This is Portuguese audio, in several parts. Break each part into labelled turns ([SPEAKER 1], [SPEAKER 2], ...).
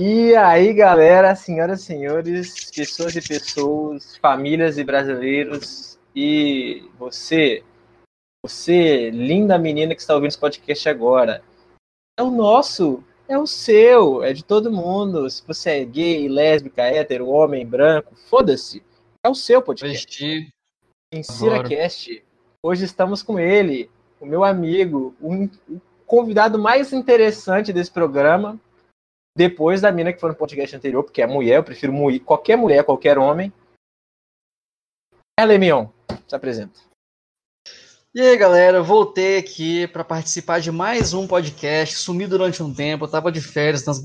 [SPEAKER 1] E aí, galera, senhoras e senhores, pessoas e pessoas, famílias e brasileiros, e você, você, linda menina que está ouvindo esse podcast agora, é o nosso, é o seu, é de todo mundo. Se você é gay, lésbica, hétero, homem, branco, foda-se, é o seu podcast. Insira Cast. Hoje estamos com ele, o meu amigo, um, o convidado mais interessante desse programa, depois da mina que foi no podcast anterior, porque é mulher, eu prefiro mulher, qualquer mulher, qualquer homem. Ela, Mion, se apresenta.
[SPEAKER 2] E aí, galera, voltei aqui para participar de mais um podcast. Sumi durante um tempo, eu tava de férias nas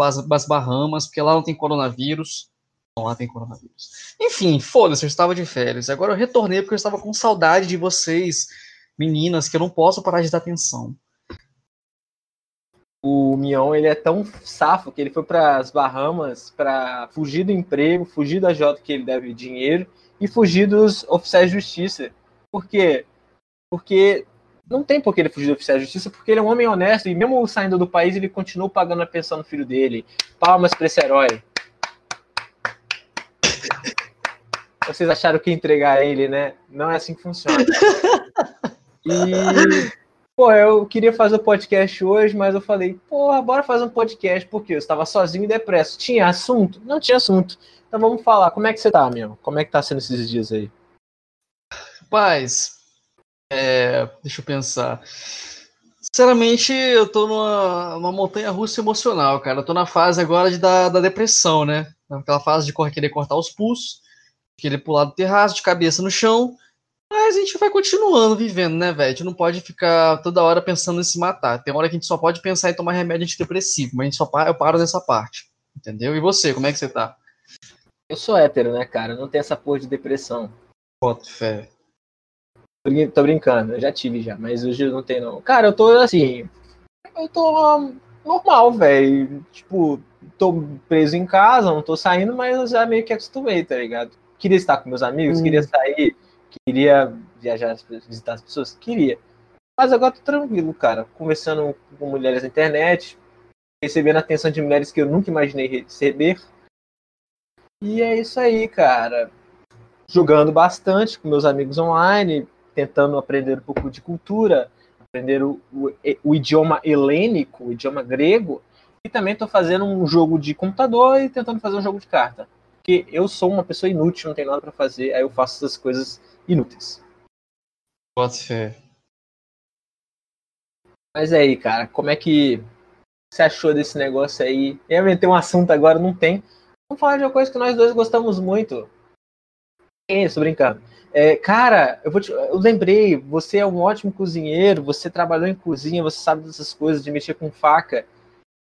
[SPEAKER 2] Bahamas, porque lá não tem coronavírus. Não, lá tem coronavírus. Enfim, foda-se, eu estava de férias. Agora eu retornei porque eu estava com saudade de vocês, meninas, que eu não posso parar de dar atenção
[SPEAKER 1] o Mion ele é tão safo que ele foi para as Bahamas para fugir do emprego, fugir da Jota que ele deve dinheiro e fugir dos oficiais de justiça. Por quê? Porque não tem por que ele fugir dos oficiais de justiça, porque ele é um homem honesto e mesmo saindo do país ele continua pagando a pensão do filho dele. Palmas para esse herói. Vocês acharam que entregar ele, né? Não é assim que funciona. E Pô, eu queria fazer o podcast hoje, mas eu falei, porra, bora fazer um podcast, porque eu estava sozinho e depresso. Tinha assunto? Não tinha assunto. Então vamos falar, como é que você tá, meu? Como é que tá sendo esses dias aí?
[SPEAKER 2] Paz, é, deixa eu pensar. Sinceramente, eu tô numa, numa montanha russa emocional, cara. Eu tô na fase agora de, da, da depressão, né? Naquela fase de querer cortar os pulsos, querer pular do terraço, de cabeça no chão, mas a gente vai continuando vivendo, né, velho? A gente não pode ficar toda hora pensando em se matar. Tem hora que a gente só pode pensar em tomar remédio antidepressivo, mas a gente só para, eu paro nessa parte. Entendeu? E você, como é que você tá?
[SPEAKER 1] Eu sou hétero, né, cara? Não tem essa porra de depressão.
[SPEAKER 2] Boto fé.
[SPEAKER 1] Tô brincando, eu já tive já, mas hoje não tem não. Cara, eu tô assim. Eu tô normal, velho. Tipo, tô preso em casa, não tô saindo, mas eu já meio que acostumei, tá ligado? Queria estar com meus amigos, hum. queria sair Queria viajar, visitar as pessoas? Queria. Mas agora tô tranquilo, cara. Conversando com mulheres na internet, recebendo atenção de mulheres que eu nunca imaginei receber. E é isso aí, cara. Jogando bastante com meus amigos online, tentando aprender um pouco de cultura, aprender o, o, o idioma helênico, o idioma grego. E também estou fazendo um jogo de computador e tentando fazer um jogo de carta. Porque eu sou uma pessoa inútil, não tenho nada para fazer, aí eu faço essas coisas inúteis.
[SPEAKER 2] Pode ser.
[SPEAKER 1] Mas aí, cara, como é que você achou desse negócio aí? Eu inventei um assunto agora, não tem. Vamos falar de uma coisa que nós dois gostamos muito. É isso, brincando. É, cara, eu, vou te, eu lembrei, você é um ótimo cozinheiro, você trabalhou em cozinha, você sabe dessas coisas de mexer com faca.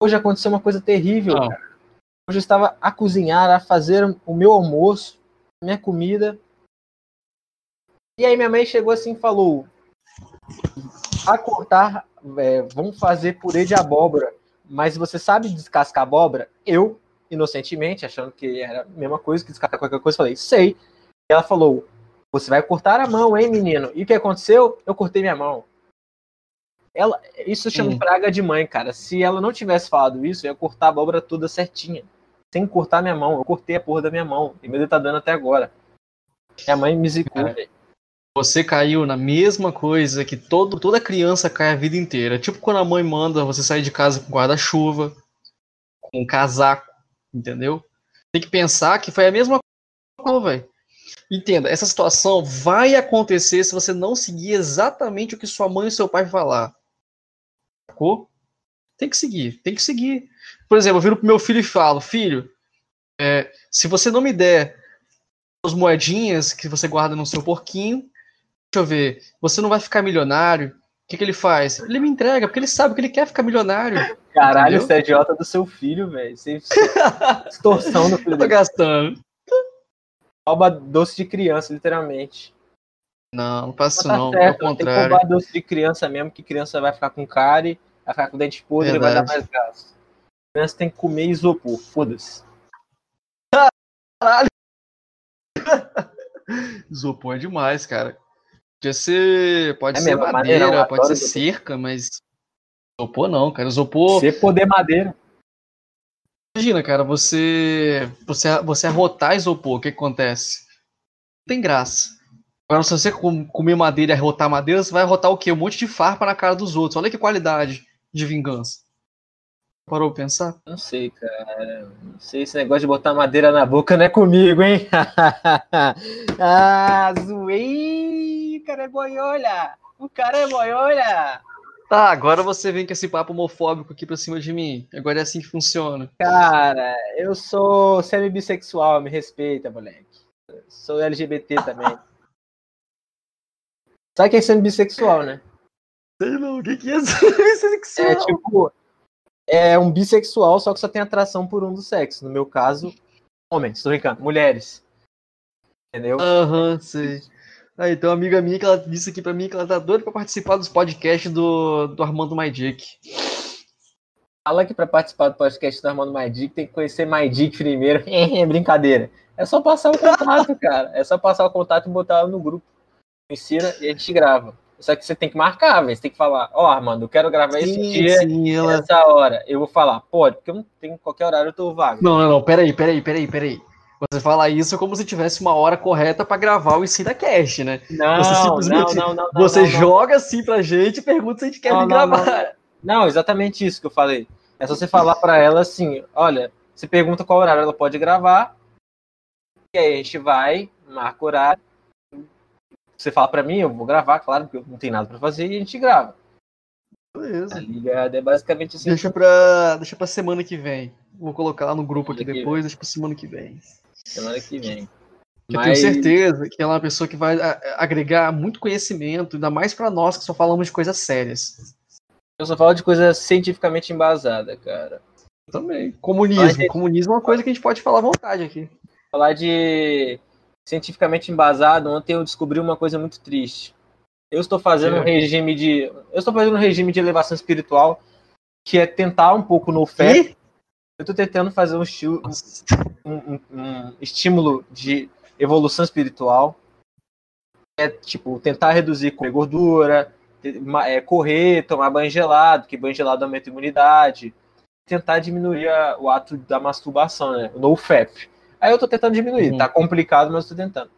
[SPEAKER 1] Hoje aconteceu uma coisa terrível, ah. cara. Hoje eu estava a cozinhar, a fazer o meu almoço, minha comida, e aí minha mãe chegou assim e falou: a cortar, é, vamos fazer purê de abóbora. Mas você sabe descascar abóbora? Eu, inocentemente, achando que era a mesma coisa que descascar qualquer coisa, falei, sei. E ela falou: Você vai cortar a mão, hein, menino? E o que aconteceu? Eu cortei minha mão. Ela, isso chama Sim. praga de mãe, cara. Se ela não tivesse falado isso, eu ia cortar a abóbora toda certinha. Sem cortar minha mão. Eu cortei a porra da minha mão. E meu dedo tá dando até agora. Minha mãe me zicou, velho.
[SPEAKER 2] Você caiu na mesma coisa que todo, toda criança cai a vida inteira. Tipo quando a mãe manda você sair de casa com guarda-chuva, com casaco, entendeu? Tem que pensar que foi a mesma coisa, velho. Entenda, essa situação vai acontecer se você não seguir exatamente o que sua mãe e seu pai falar. Sacou? Tem que seguir, tem que seguir. Por exemplo, eu viro pro meu filho e falo, filho, é, se você não me der as moedinhas que você guarda no seu porquinho, Deixa eu ver. Você não vai ficar milionário? O que, que ele faz? Ele me entrega, porque ele sabe que ele quer ficar milionário.
[SPEAKER 1] Caralho, você é idiota do seu filho, velho. Você... Extorsão do filho
[SPEAKER 2] Eu tô gastando.
[SPEAKER 1] Rouba doce de criança, literalmente.
[SPEAKER 2] Não, não faço isso tá não, certo, ao contrário. Tem que
[SPEAKER 1] roubar doce de criança mesmo, que criança vai ficar com cárie, vai ficar com dente podre e vai dar mais gasto. Criança tem que comer isopor, foda-se.
[SPEAKER 2] Caralho! isopor é demais, cara. Podia ser. Pode é ser mesmo, madeira, madeira pode ser cerca, mas. Isopor não, cara. Isopor.
[SPEAKER 1] Ser poder madeira.
[SPEAKER 2] Imagina, cara, você você você arrotar isopor, o que, que acontece? Não tem graça. Agora, se você comer madeira e arrotar madeira, você vai arrotar o quê? Um monte de farpa na cara dos outros. Olha que qualidade de vingança. Parou pra pensar?
[SPEAKER 1] Não sei, cara. Não sei esse negócio de botar madeira na boca não é comigo, hein? ah, zoei! O cara é boiolha! O cara é boiolha!
[SPEAKER 2] Tá, agora você vem com esse papo homofóbico aqui pra cima de mim. Agora é assim que funciona.
[SPEAKER 1] Cara, eu sou semi-bissexual, me respeita, moleque. Sou LGBT também. Sabe quem é semi-bissexual, né?
[SPEAKER 2] Sei não, o que, que é semi-bissexual?
[SPEAKER 1] É tipo, é um bissexual, só que só tem atração por um dos sexos. No meu caso, homens, tô brincando, mulheres. Entendeu?
[SPEAKER 2] Aham, uhum, sei. Aí, então, uma amiga minha que ela disse aqui pra mim que ela tá doida pra participar dos podcasts do, do Armando My Dick.
[SPEAKER 1] Fala que pra participar do podcast do Armando My Dick tem que conhecer My Dick primeiro. É brincadeira. É só passar o contato, cara. É só passar o contato e botar ela no grupo. Ensina e a gente grava. Só que você tem que marcar, velho. Você tem que falar, ó, oh, Armando, eu quero gravar esse sim, dia, sim, ela... essa hora. Eu vou falar, pode, porque eu não tenho qualquer horário, eu tô vago.
[SPEAKER 2] Não, não, não, peraí, peraí, peraí, peraí. Você fala isso como se tivesse uma hora correta para gravar o Ensina Cast, né?
[SPEAKER 1] Não, você simplesmente, não, não, não,
[SPEAKER 2] Você não, joga assim pra gente e pergunta se a gente quer
[SPEAKER 1] não,
[SPEAKER 2] gravar.
[SPEAKER 1] Não, exatamente isso que eu falei. É só você falar para ela assim, olha, você pergunta qual horário ela pode gravar, e aí a gente vai, marca o horário, você fala para mim, eu vou gravar, claro, porque eu não tenho nada para fazer, e a gente grava.
[SPEAKER 2] Beleza. Tá
[SPEAKER 1] ligado? É basicamente assim.
[SPEAKER 2] Deixa pra, deixa pra semana que vem. Vou colocar lá no grupo aqui depois, deixa pra semana que vem.
[SPEAKER 1] Semana que vem.
[SPEAKER 2] Eu Mas... tenho certeza que ela é uma pessoa que vai agregar muito conhecimento, ainda mais para nós que só falamos de coisas sérias.
[SPEAKER 1] Eu só falo de coisa cientificamente embasada, cara.
[SPEAKER 2] Eu também. Comunismo. Comunismo é uma coisa que a gente pode falar à vontade aqui.
[SPEAKER 1] Falar de cientificamente embasado, ontem eu descobri uma coisa muito triste. Eu estou fazendo é. um regime de. Eu estou fazendo um regime de elevação espiritual que é tentar um pouco no fé. Eu estou tentando fazer um, estilo, um, um, um, estímulo de evolução espiritual. É tipo, tentar reduzir comer gordura, é, correr, tomar banho gelado, que banho gelado aumenta a imunidade. Tentar diminuir a, o ato da masturbação, né? O NoFap. Aí eu tô tentando diminuir. Uhum. Tá complicado, mas eu tô tentando.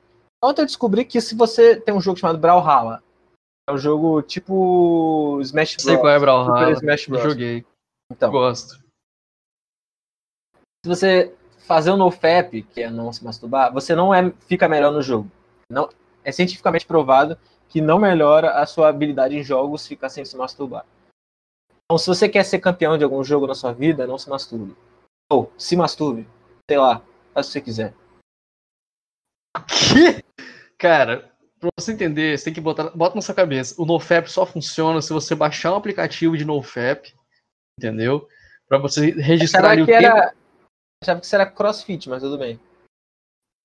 [SPEAKER 1] Ontem eu descobri que se você tem um jogo chamado Brawlhalla, é um jogo tipo Smash Bros.
[SPEAKER 2] Sei qual é Brawlhalla.
[SPEAKER 1] Super Smash Bros.
[SPEAKER 2] Joguei.
[SPEAKER 1] Então.
[SPEAKER 2] Gosto.
[SPEAKER 1] Se você fazer um nofap, que é não se masturbar, você não é, fica melhor no jogo. Não, é cientificamente provado que não melhora a sua habilidade em jogos ficar sem se masturbar. Então, se você quer ser campeão de algum jogo na sua vida, não se masturbe. Ou se masturbe. Sei lá, Faz o que você quiser.
[SPEAKER 2] Que? Cara, pra você entender, você tem que botar bota na sua cabeça. O NoFap só funciona se você baixar um aplicativo de NoFap, entendeu? Pra você registrar ali o tempo. Era...
[SPEAKER 1] Achava que isso era crossfit, mas tudo bem.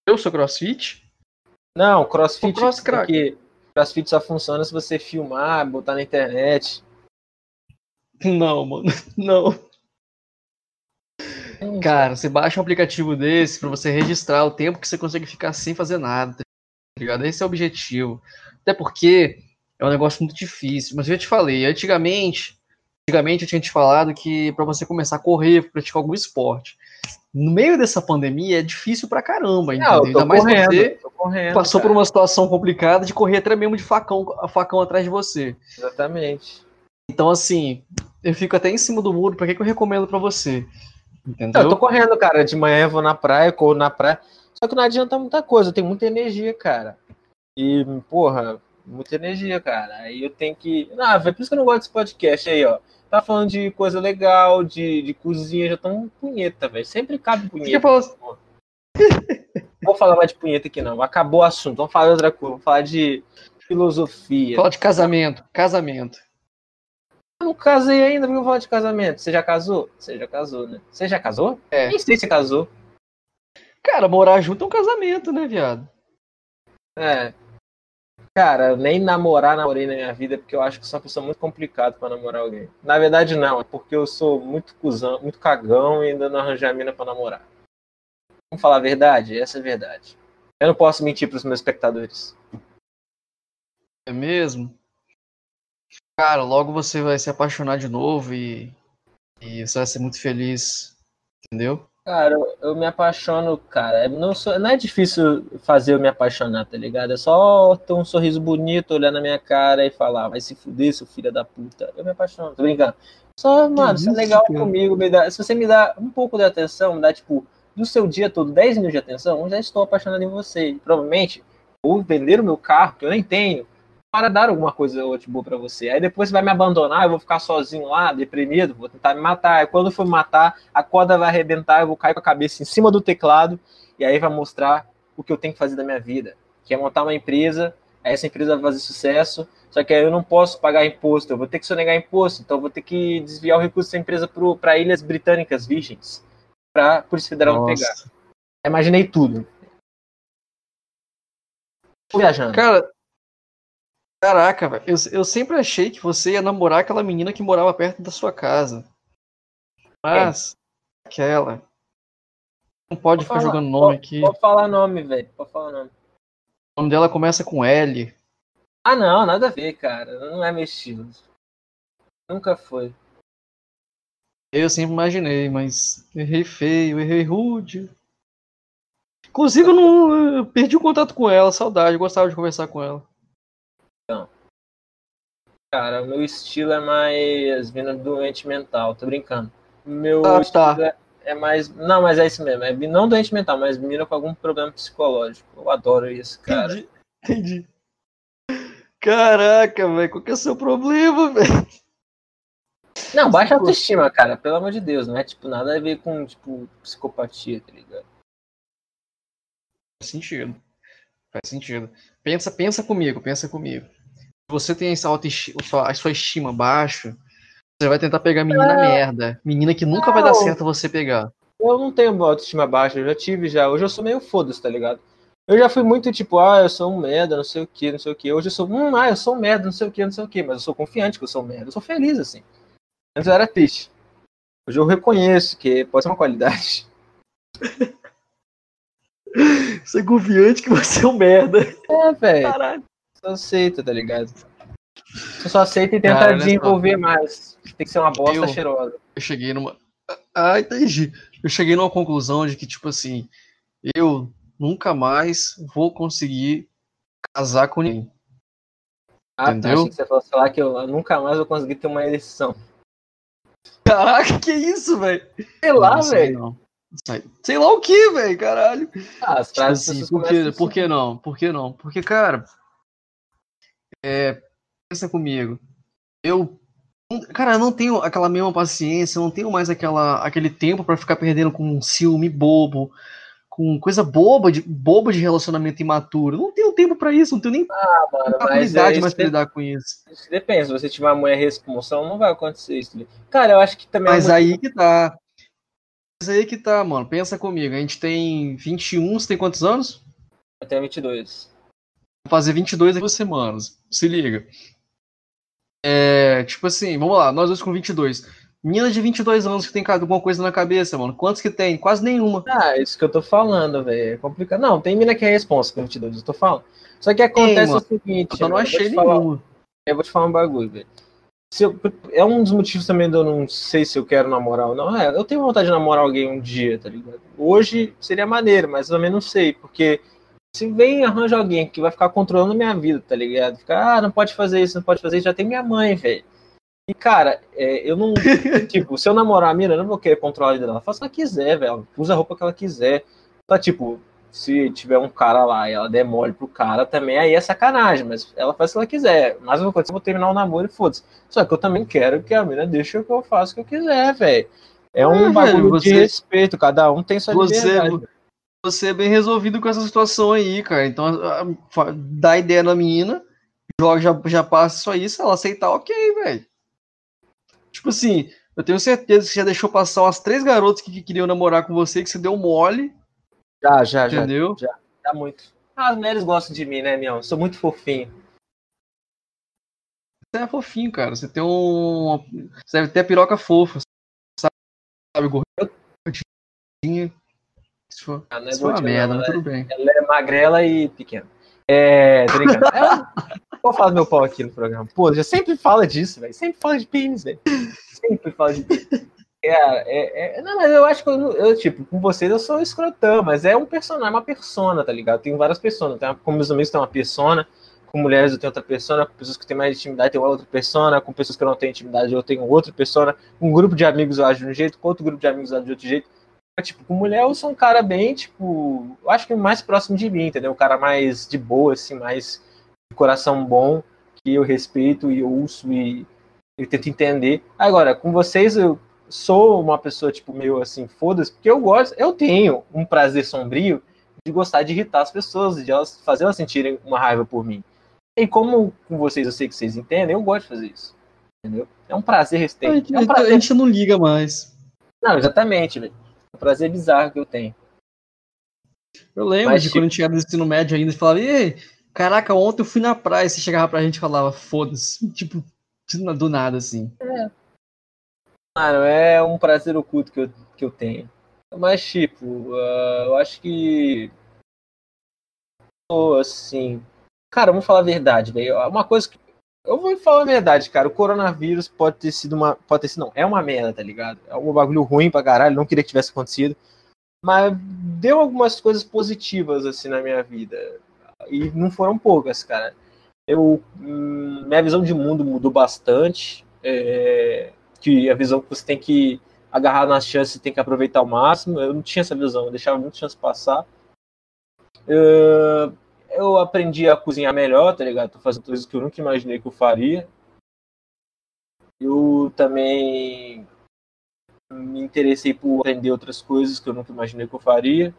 [SPEAKER 2] Eu sou crossfit?
[SPEAKER 1] Não, crossfit. Cross porque crossfit só funciona se você filmar, botar na internet.
[SPEAKER 2] Não, mano. Não. Cara, você baixa um aplicativo desse para você registrar o tempo que você consegue ficar sem fazer nada, tá ligado? Esse é o objetivo. Até porque é um negócio muito difícil. Mas eu já te falei, antigamente, antigamente eu tinha te falado que para você começar a correr, praticar algum esporte, no meio dessa pandemia é difícil pra caramba, entendeu?
[SPEAKER 1] Ainda mais correndo, você
[SPEAKER 2] correndo, passou cara. por uma situação complicada de correr até mesmo de facão, facão atrás de você.
[SPEAKER 1] Exatamente.
[SPEAKER 2] Então, assim, eu fico até em cima do muro, pra que, que eu recomendo para você? Entendeu?
[SPEAKER 1] Eu tô correndo, cara. De manhã eu vou na praia, corro na praia. Só que não adianta muita coisa, tem muita energia, cara. E, porra, muita energia, cara. Aí eu tenho que. Ah, é por isso que eu não gosto desse podcast aí, ó. Tá falando de coisa legal, de, de cozinha, já tão punheta, velho. Sempre cabe punheta. Assim? Vou falar mais de punheta aqui, não. Acabou o assunto. Vamos falar de outra coisa. Vamos falar de filosofia.
[SPEAKER 2] Fala de casamento. Casamento.
[SPEAKER 1] Eu não casei ainda, porque eu vou falar de casamento. Você já casou? Você já casou, né? Você já casou?
[SPEAKER 2] É.
[SPEAKER 1] Nem sei se casou.
[SPEAKER 2] Cara, morar junto é um casamento, né, viado?
[SPEAKER 1] É. Cara, nem namorar namorei na minha vida, porque eu acho que sou uma pessoa muito complicada para namorar alguém. Na verdade, não, é porque eu sou muito cuzão, muito cagão e ainda não arranjei a mina pra namorar. Vamos falar a verdade? Essa é a verdade. Eu não posso mentir pros meus espectadores.
[SPEAKER 2] É mesmo? Cara, logo você vai se apaixonar de novo e, e você vai ser muito feliz Entendeu?
[SPEAKER 1] Cara, eu, eu me apaixono, cara. Não, sou, não é difícil fazer eu me apaixonar, tá ligado? É só ter um sorriso bonito, olhar na minha cara e falar, vai se fuder, seu filho da puta. Eu me apaixono, tô brincando. Só, mano, você é legal cara. comigo, me dá, se você me dá um pouco de atenção, me dá, tipo, do seu dia todo 10 minutos de atenção, eu já estou apaixonado em você. provavelmente, ou vender o meu carro, que eu nem tenho, para dar alguma coisa ou boa para você. Aí depois você vai me abandonar, eu vou ficar sozinho lá, deprimido, vou tentar me matar. Aí quando for me matar, a corda vai arrebentar, eu vou cair com a cabeça em cima do teclado e aí vai mostrar o que eu tenho que fazer da minha vida, que é montar uma empresa. Aí essa empresa vai fazer sucesso, só que aí eu não posso pagar imposto, eu vou ter que sonegar imposto, então eu vou ter que desviar o recurso da empresa para ilhas britânicas virgens, para a Polícia Federal não pegar. Imaginei tudo. Tô viajando.
[SPEAKER 2] Cara, Caraca, velho. Eu, eu sempre achei que você ia namorar aquela menina que morava perto da sua casa. Mas, é. aquela. Não pode, ficar falar, jogando nome aqui.
[SPEAKER 1] Pode falar nome, velho. Pode falar nome.
[SPEAKER 2] O nome dela começa com L.
[SPEAKER 1] Ah, não, nada a ver, cara. Não é meu estilo. Nunca foi.
[SPEAKER 2] Eu sempre imaginei, mas errei feio, errei rude. Inclusive, eu, não, eu perdi o contato com ela, saudade, eu gostava de conversar com ela.
[SPEAKER 1] Então. Cara, o meu estilo é mais vindo doente mental, tô brincando. Meu
[SPEAKER 2] ah, tá.
[SPEAKER 1] é, é, mais. Não, mas é isso mesmo. É não doente mental, mas menina com algum problema psicológico. Eu adoro isso, cara.
[SPEAKER 2] Entendi. Entendi. Caraca, velho, qual que é o seu problema, velho?
[SPEAKER 1] Não, baixa autoestima, cara, pelo amor de Deus, não é tipo nada a ver com tipo psicopatia, tá ligado?
[SPEAKER 2] Faz sentido. Faz sentido. Pensa, pensa comigo, pensa comigo. Se você tem essa autoestima, a sua estima baixa, você vai tentar pegar menina é. merda. Menina que nunca não. vai dar certo você pegar.
[SPEAKER 1] Eu não tenho autoestima baixa, eu já tive já. Hoje eu sou meio foda-se, tá ligado? Eu já fui muito tipo, ah, eu sou um merda, não sei o que, não sei o que. Hoje eu sou, hum, ah, eu sou um merda, não sei o que, não sei o que. Mas eu sou confiante que eu sou um merda. Eu sou feliz, assim. Antes eu era triste. Hoje eu reconheço que pode ser uma qualidade.
[SPEAKER 2] Você é confiante que você é um merda.
[SPEAKER 1] É, velho. Caralho. Só aceita, tá ligado? Você só aceita e tenta Cara, desenvolver mais. Tem que ser uma bosta eu, cheirosa.
[SPEAKER 2] Eu cheguei numa. Ah, entendi. Eu cheguei numa conclusão de que, tipo assim, eu nunca mais vou conseguir casar com ninguém.
[SPEAKER 1] Ah, tá. Entendeu? Tá, achei que você falou, sei lá, que eu nunca mais vou conseguir ter uma eleição.
[SPEAKER 2] Caraca, que isso, velho?
[SPEAKER 1] Sei lá, velho.
[SPEAKER 2] Sei lá o que, velho, caralho.
[SPEAKER 1] Ah, as tipo frases
[SPEAKER 2] tipo assim, por, que, assim. por que não? Por que não? Porque, cara, é, pensa comigo. Eu, cara, eu não tenho aquela mesma paciência, eu não tenho mais aquela, aquele tempo para ficar perdendo com um ciúme bobo, com coisa boba de, boba de relacionamento imaturo. Eu não tenho tempo para isso, não tenho nem
[SPEAKER 1] ah, mano, habilidade
[SPEAKER 2] é, mais pra lidar com isso.
[SPEAKER 1] Depende, se você tiver uma mãe responsável, não vai acontecer isso. Cara, eu acho que também.
[SPEAKER 2] É Mas é aí que tá. Aí que tá, mano. Pensa comigo. A gente tem 21, você tem quantos anos?
[SPEAKER 1] Eu tenho 22.
[SPEAKER 2] Vou fazer 22 em duas semanas. Se liga. É, tipo assim, vamos lá, nós dois com 22. Menina de 22 anos que tem alguma coisa na cabeça, mano. Quantos que tem? Quase nenhuma.
[SPEAKER 1] Ah, isso que eu tô falando, velho. É complicado. Não, tem mina que é responsa com 22, eu tô falando. Só que acontece tem, o seguinte.
[SPEAKER 2] Eu não achei nenhuma.
[SPEAKER 1] Falar, eu vou te falar um bagulho, velho eu, é um dos motivos também de eu não sei se eu quero namorar ou não. É, eu tenho vontade de namorar alguém um dia, tá ligado? Hoje seria maneiro, mas eu também não sei, porque se vem arranja alguém que vai ficar controlando minha vida, tá ligado? Ficar, ah, não pode fazer isso, não pode fazer isso, já tem minha mãe, velho. E, cara, é, eu não. tipo, se eu namorar a mina, eu não vou querer controlar a vida dela. Ela faz o que ela quiser, velho. Usa a roupa que ela quiser. Tá, tipo, se tiver um cara lá e ela der mole pro cara, também aí é sacanagem, mas ela faz o que ela quiser. Mas uma coisa, eu vou terminar o namoro e foda-se. Só que eu também quero que a menina deixe o que eu faço o que eu quiser, velho. É um é, bagulho você, de respeito, cada um tem sua
[SPEAKER 2] você, liberdade. Você é bem resolvido com essa situação aí, cara. Então, dá ideia na menina, joga, já, já passa isso aí, se ela aceitar, ok, velho. Tipo assim, eu tenho certeza que você já deixou passar umas três garotas que, que queriam namorar com você, que você deu mole
[SPEAKER 1] já, já,
[SPEAKER 2] Entendeu?
[SPEAKER 1] já. Já, já muito. Ah, as mulheres gostam de mim, né, Mião? Sou muito fofinho.
[SPEAKER 2] Você é fofinho, cara. Você tem um. Você deve ter a piroca fofa. Sabe, gordinha. Isso foi, ah, não é, uma merda, mas tudo bem.
[SPEAKER 1] Ela é magrela e pequena. É, tô brincando. Vou falar do meu pau aqui no programa. Pô, já sempre fala disso, velho. Sempre fala de pênis, velho. Sempre fala de pênis. É, é, é, não, mas eu acho que eu, eu, tipo, com vocês eu sou escrotão, mas é um personagem, é uma persona, tá ligado? Tem várias pessoas. Tem, com meus amigos tem uma persona, com mulheres eu tenho outra persona, com pessoas que têm mais intimidade tem outra persona, com pessoas que não têm intimidade eu tenho outra persona, com um grupo de amigos eu acho de um jeito, com outro grupo de amigos eu acho de outro jeito. Tipo, com mulher eu sou um cara bem, tipo, eu acho que mais próximo de mim, entendeu? Um cara mais de boa, assim, mais de coração bom, que eu respeito e ouço e eu tento entender. Agora, com vocês eu sou uma pessoa, tipo, meio assim, foda-se, porque eu gosto, eu tenho um prazer sombrio de gostar de irritar as pessoas, de elas fazer elas sentirem uma raiva por mim. E como com vocês eu sei que vocês entendem, eu gosto de fazer isso. Entendeu? É um prazer resistente.
[SPEAKER 2] A,
[SPEAKER 1] é um prazer...
[SPEAKER 2] a gente não liga mais.
[SPEAKER 1] Não, exatamente, velho. É um prazer bizarro que eu tenho.
[SPEAKER 2] Eu lembro Mas, de tipo... quando a gente chegava no ensino médio ainda, e falava, ei, caraca, ontem eu fui na praia, você chegava pra gente e falava, foda-se, tipo, do nada, assim.
[SPEAKER 1] É. Mano, é um prazer oculto que eu, que eu tenho. Mas, tipo, uh, eu acho que. Assim. Cara, vamos falar a verdade, velho. Uma coisa que. Eu vou falar a verdade, cara. O coronavírus pode ter sido uma. Pode ter sido, não. É uma merda, tá ligado? É um bagulho ruim pra caralho. Não queria que tivesse acontecido. Mas deu algumas coisas positivas, assim, na minha vida. E não foram poucas, cara. Eu. Hum, minha visão de mundo mudou bastante. É que a visão que você tem que agarrar nas chances tem que aproveitar ao máximo. Eu não tinha essa visão, eu deixava muita chance passar. Eu aprendi a cozinhar melhor, tá ligado? Tô fazendo coisas que eu nunca imaginei que eu faria. Eu também me interessei por aprender outras coisas que eu nunca imaginei que eu faria.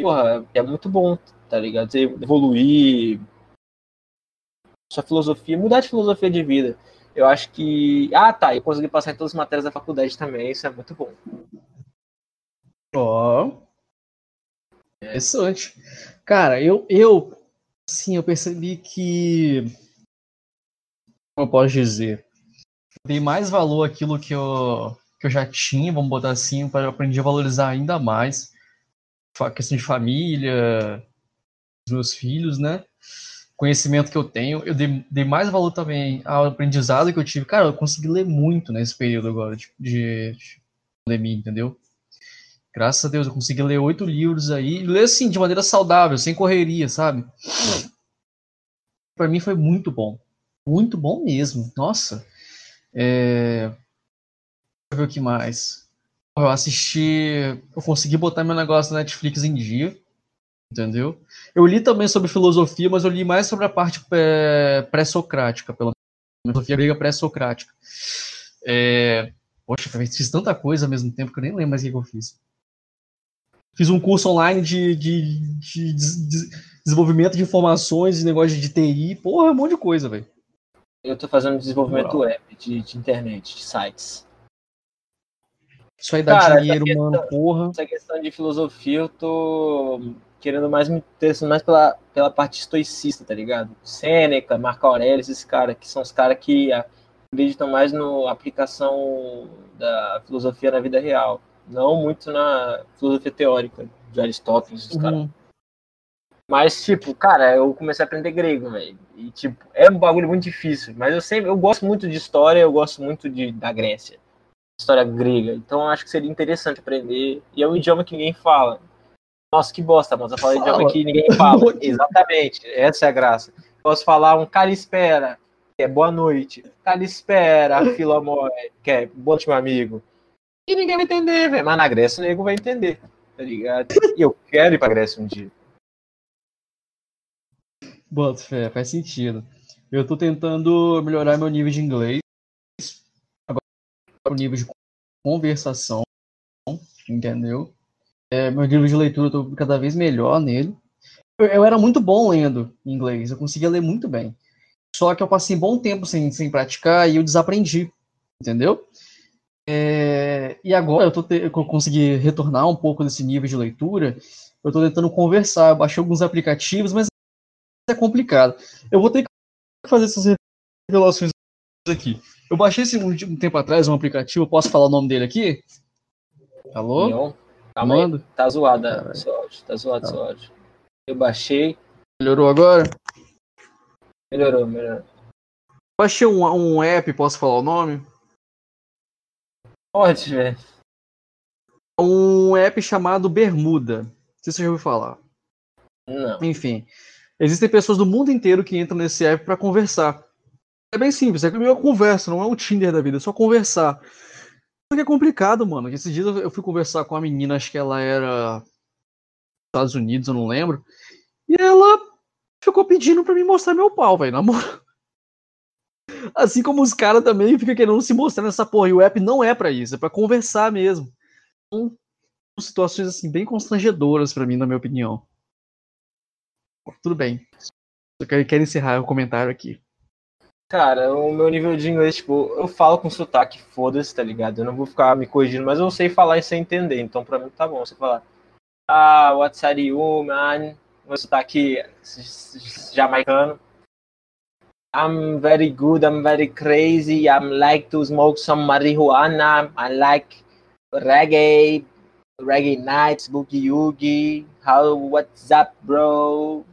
[SPEAKER 1] Porra, é muito bom, tá ligado? Você evoluir sua filosofia, mudar de filosofia de vida. Eu acho que. Ah, tá. Eu consegui passar em todas as matérias da faculdade também. Isso é muito bom.
[SPEAKER 2] Ó. Oh. Interessante. Cara, eu, eu. Sim, eu percebi que. Como eu posso dizer? Dei mais valor àquilo que eu, que eu já tinha, vamos botar assim, para aprender a valorizar ainda mais. A questão de família, meus filhos, né? Conhecimento que eu tenho, eu dei, dei, mais valor também ao aprendizado que eu tive. Cara, eu consegui ler muito nesse período agora de, de, de pandemia, entendeu? Graças a Deus, eu consegui ler oito livros aí, e ler assim, de maneira saudável, sem correria, sabe? Para mim foi muito bom. Muito bom mesmo. Nossa. É... Deixa eu ver o que mais. Eu assisti. Eu consegui botar meu negócio na Netflix em dia. Entendeu? Eu li também sobre filosofia, mas eu li mais sobre a parte é, pré-socrática, pela filosofia grega pré-socrática. É... Poxa, fiz tanta coisa ao mesmo tempo que eu nem lembro mais o que eu fiz. Fiz um curso online de, de, de, de desenvolvimento de informações, de negócio de TI, porra, um monte de coisa, velho.
[SPEAKER 1] Eu tô fazendo desenvolvimento web, de, de internet, de sites.
[SPEAKER 2] Isso aí dá Cara, dinheiro, questão, mano, porra.
[SPEAKER 1] Essa questão de filosofia, eu tô querendo mais me interessando mais pela, pela parte estoicista, tá ligado? Sêneca, Marco Aurélio, esses caras, que são os caras que acreditam mais na aplicação da filosofia na vida real. Não muito na filosofia teórica de Aristóteles, esses uhum. caras. Mas, tipo, cara, eu comecei a aprender grego, velho. E, tipo, é um bagulho muito difícil. Mas eu sempre, eu gosto muito de história, eu gosto muito de, da Grécia. História grega. Então, eu acho que seria interessante aprender. E é um idioma que ninguém fala. Nossa, que bosta, mas eu falei de idioma que ninguém fala. Exatamente, essa é a graça. Posso falar um calispera, que é boa noite. Calispera, filomor, que é bom meu amigo. E ninguém vai entender, velho. Mas na Grécia o nego vai entender, tá ligado? E eu quero ir pra Grécia um dia.
[SPEAKER 2] Bota fé, faz sentido. Eu tô tentando melhorar meu nível de inglês. Agora o nível de conversação, entendeu? É, meu livro de leitura, eu tô cada vez melhor nele. Eu, eu, era muito bom lendo inglês, eu conseguia ler muito bem. Só que eu passei um bom tempo sem, sem praticar e eu desaprendi, entendeu? É, e agora eu, tô te, eu consegui retornar um pouco desse nível de leitura. Eu estou tentando conversar, eu baixei alguns aplicativos, mas é complicado. Eu vou ter que fazer essas revelações aqui. Eu baixei esse um, um tempo atrás um aplicativo, posso falar o nome dele aqui? Alô?
[SPEAKER 1] Não. Calma Manda. aí, tá zoada seu áudio, tá zoado tá. seu áudio. Eu baixei.
[SPEAKER 2] Melhorou agora?
[SPEAKER 1] Melhorou, melhorou.
[SPEAKER 2] Baixei um, um app, posso falar o nome?
[SPEAKER 1] Pode, velho.
[SPEAKER 2] Um app chamado Bermuda. Não sei se você já ouviu falar.
[SPEAKER 1] Não.
[SPEAKER 2] Enfim, existem pessoas do mundo inteiro que entram nesse app para conversar. É bem simples, é uma conversa, não é um Tinder da vida, é só conversar. Só que é complicado, mano. Esses dias eu fui conversar com uma menina, acho que ela era Estados Unidos, eu não lembro. E ela ficou pedindo para me mostrar meu pau, velho, namoro. Assim como os caras também ficam querendo se mostrar nessa porra. E o app não é para isso, é para conversar mesmo. Então, situações assim bem constrangedoras para mim, na minha opinião. Tudo bem. Quero, quero encerrar o comentário aqui.
[SPEAKER 1] Cara, o meu nível de inglês, tipo, eu falo com sotaque, foda-se, tá ligado? Eu não vou ficar me corrigindo, mas eu sei falar e sei entender. Então, pra mim, tá bom você falar. Ah, what's are you, man? Meu sotaque jamaicano. I'm very good, I'm very crazy, I'm like to smoke some marijuana, I like reggae, reggae nights, boogie woogie, how, what's up, bro?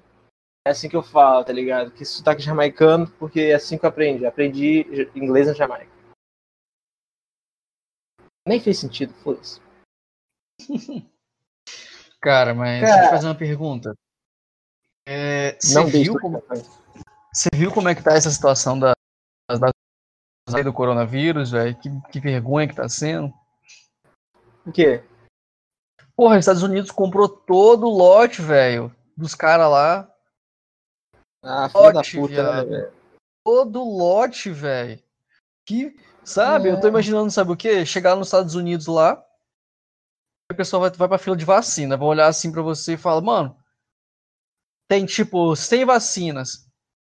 [SPEAKER 1] É assim que eu falo, tá ligado? Que sotaque jamaicano, porque é assim que eu aprendi. Aprendi inglês na Jamaica. Nem fez sentido, foda-se.
[SPEAKER 2] Cara, mas Cara... deixa eu fazer uma pergunta. É, você, Não viu como, você viu como é que tá essa situação da, da do coronavírus, velho? Que, que vergonha que tá sendo.
[SPEAKER 1] O quê?
[SPEAKER 2] Porra, os Estados Unidos comprou todo o lote, velho, dos caras lá.
[SPEAKER 1] Ah, filha da puta, né, velho?
[SPEAKER 2] Todo lote, velho. Que, sabe, é. eu tô é. imaginando, sabe o quê? Chegar nos Estados Unidos lá, a pessoa vai, vai pra fila de vacina, vai olhar assim pra você e fala, mano, tem tipo 100 vacinas.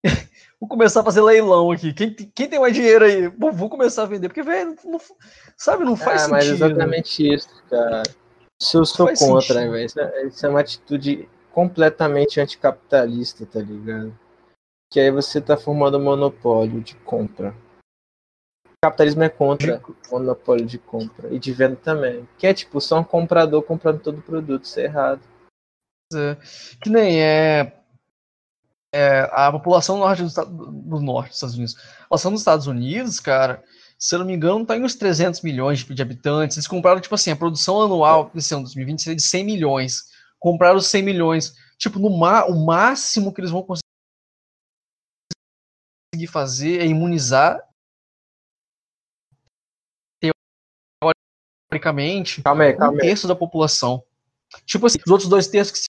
[SPEAKER 2] vou começar a fazer leilão aqui. Quem, quem tem mais dinheiro aí? Vou, vou começar a vender, porque, velho, sabe, não faz ah, sentido. Mas
[SPEAKER 1] exatamente isso, cara. Isso eu sou contra, velho. Isso, é, isso é uma atitude completamente anticapitalista, tá ligado? Que aí você tá formando um monopólio de compra. Capitalismo é contra o monopólio de compra e de venda também. Que é tipo, só um comprador comprando todo o produto, isso é errado.
[SPEAKER 2] É, que nem é, é a população norte do, do norte dos Estados Unidos. A população dos Estados Unidos, cara, se eu não me engano, tá em uns 300 milhões de, de habitantes. Eles compraram, tipo assim, a produção anual desse ano 2020 seria de 100 milhões. Compraram 100 milhões. Tipo, no ma o máximo que eles vão conseguir fazer é imunizar teoricamente
[SPEAKER 1] calma aí, calma
[SPEAKER 2] um terço da população. Tipo assim, os outros dois terços que se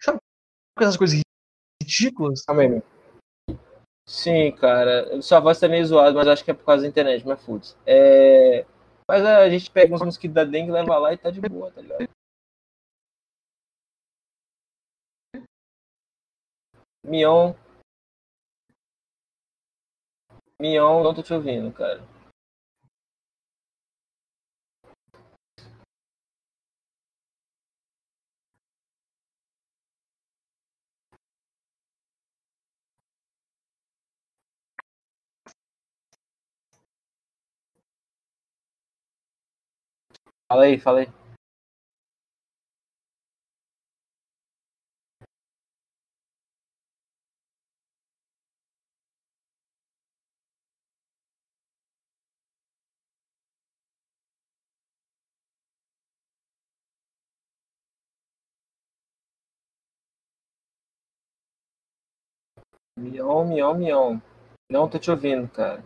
[SPEAKER 2] Sabe essas coisas ridículas?
[SPEAKER 1] Calma aí, Sim, cara. Sua voz tá meio zoada, mas acho que é por causa da internet, mas foda é... Mas a gente pega uns mosquitos da dengue, leva lá e tá de boa, tá ligado? Mion. Mion, não tô te ouvindo, cara. Fala aí, fala aí. Mion, mion, mion. Não tô te ouvindo, cara.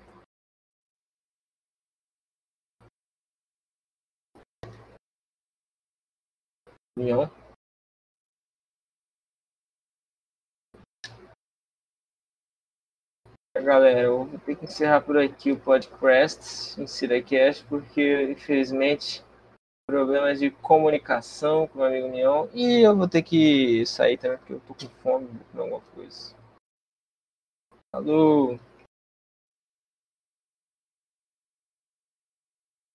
[SPEAKER 1] Galera, eu vou ter que encerrar por aqui o podcast Siracast, porque infelizmente problemas de comunicação com o amigo Mion e eu vou ter que sair também porque eu tô com fome, vou comer alguma coisa. Falou!